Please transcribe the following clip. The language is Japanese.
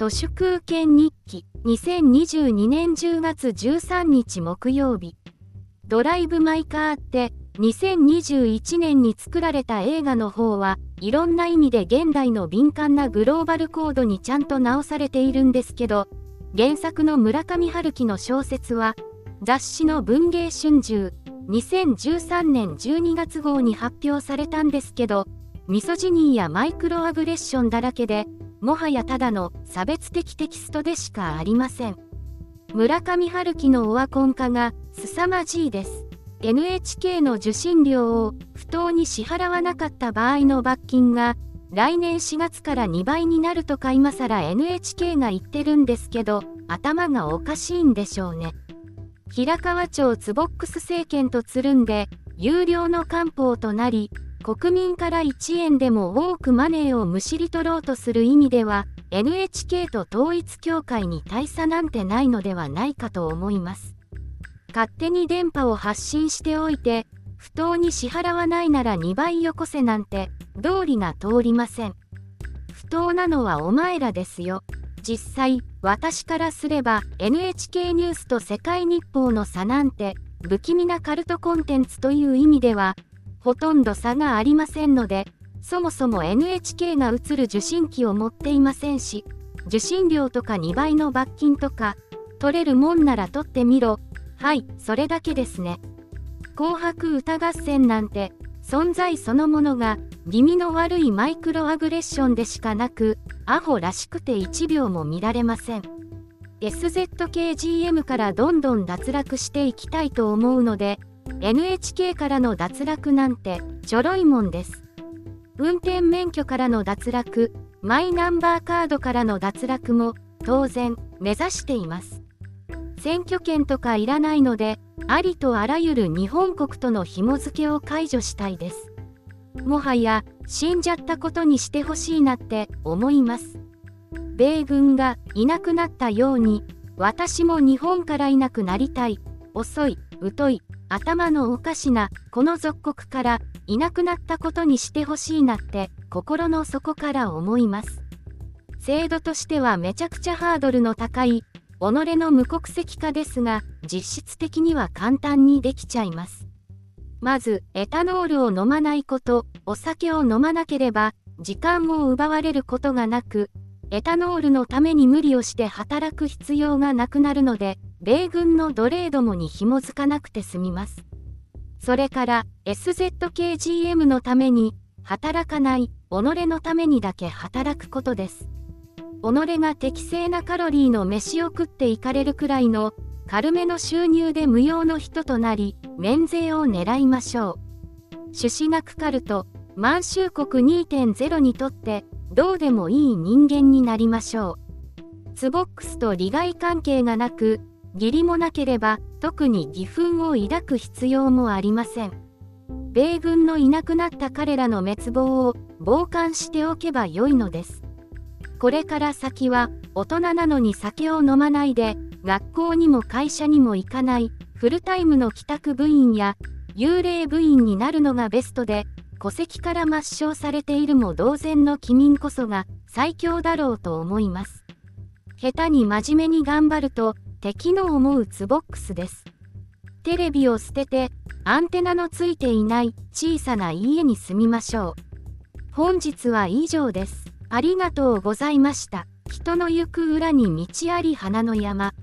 都市空権日記2022年10月13日木曜日ドライブ・マイ・カーって2021年に作られた映画の方はいろんな意味で現代の敏感なグローバルコードにちゃんと直されているんですけど原作の村上春樹の小説は雑誌の文芸春秋2013年12月号に発表されたんですけどミソジニーやマイクロアグレッションだらけでもはやただの差別的テキストでしかありません。村上春樹のオワコン化が凄まじいです。NHK の受信料を不当に支払わなかった場合の罰金が来年4月から2倍になるとか今更 NHK が言ってるんですけど頭がおかしいんでしょうね。平川町ツボックス政権とつるんで有料の官報となり国民から1円でも多くマネーをむしり取ろうとする意味では NHK と統一協会に大差なんてないのではないかと思います。勝手に電波を発信しておいて不当に支払わないなら2倍よこせなんて道理が通りません。不当なのはお前らですよ。実際私からすれば NHK ニュースと世界日報の差なんて不気味なカルトコンテンツという意味ではほとんど差がありませんので、そもそも NHK が映る受信機を持っていませんし、受信料とか2倍の罰金とか、取れるもんなら取ってみろ。はい、それだけですね。紅白歌合戦なんて、存在そのものが、気味の悪いマイクロアグレッションでしかなく、アホらしくて1秒も見られません。SZKGM からどんどん脱落していきたいと思うので、NHK からの脱落なんてちょろいもんです。運転免許からの脱落マイナンバーカードからの脱落も当然目指しています。選挙権とかいらないのでありとあらゆる日本国との紐付けを解除したいです。もはや死んじゃったことにしてほしいなって思います。米軍がいなくなったように私も日本からいなくなりたい。遅い疎い。頭のおかしなこの属国からいなくなったことにしてほしいなって心の底から思います。制度としてはめちゃくちゃハードルの高い己の無国籍化ですが実質的には簡単にできちゃいます。まずエタノールを飲まないことお酒を飲まなければ時間を奪われることがなくエタノールのために無理をして働く必要がなくなるので米軍の奴隷どもに紐づかなくて済みます。それから SZKGM のために働かない己のためにだけ働くことです。己が適正なカロリーの飯を食っていかれるくらいの軽めの収入で無用の人となり免税を狙いましょう。朱子学カルト満州国2.0にとってどうでもいい人間になりましょう。ツボックスと利害関係がなく義理もなければ特に義憤を抱く必要もありません米軍のいなくなった彼らの滅亡を傍観しておけばよいのですこれから先は大人なのに酒を飲まないで学校にも会社にも行かないフルタイムの帰宅部員や幽霊部員になるのがベストで戸籍から抹消されているも同然の機民こそが最強だろうと思います下手に真面目に頑張ると敵の思うツボックスです。テレビを捨てて、アンテナのついていない小さな家に住みましょう。本日は以上です。ありがとうございました。人の行く裏に道あり花の山。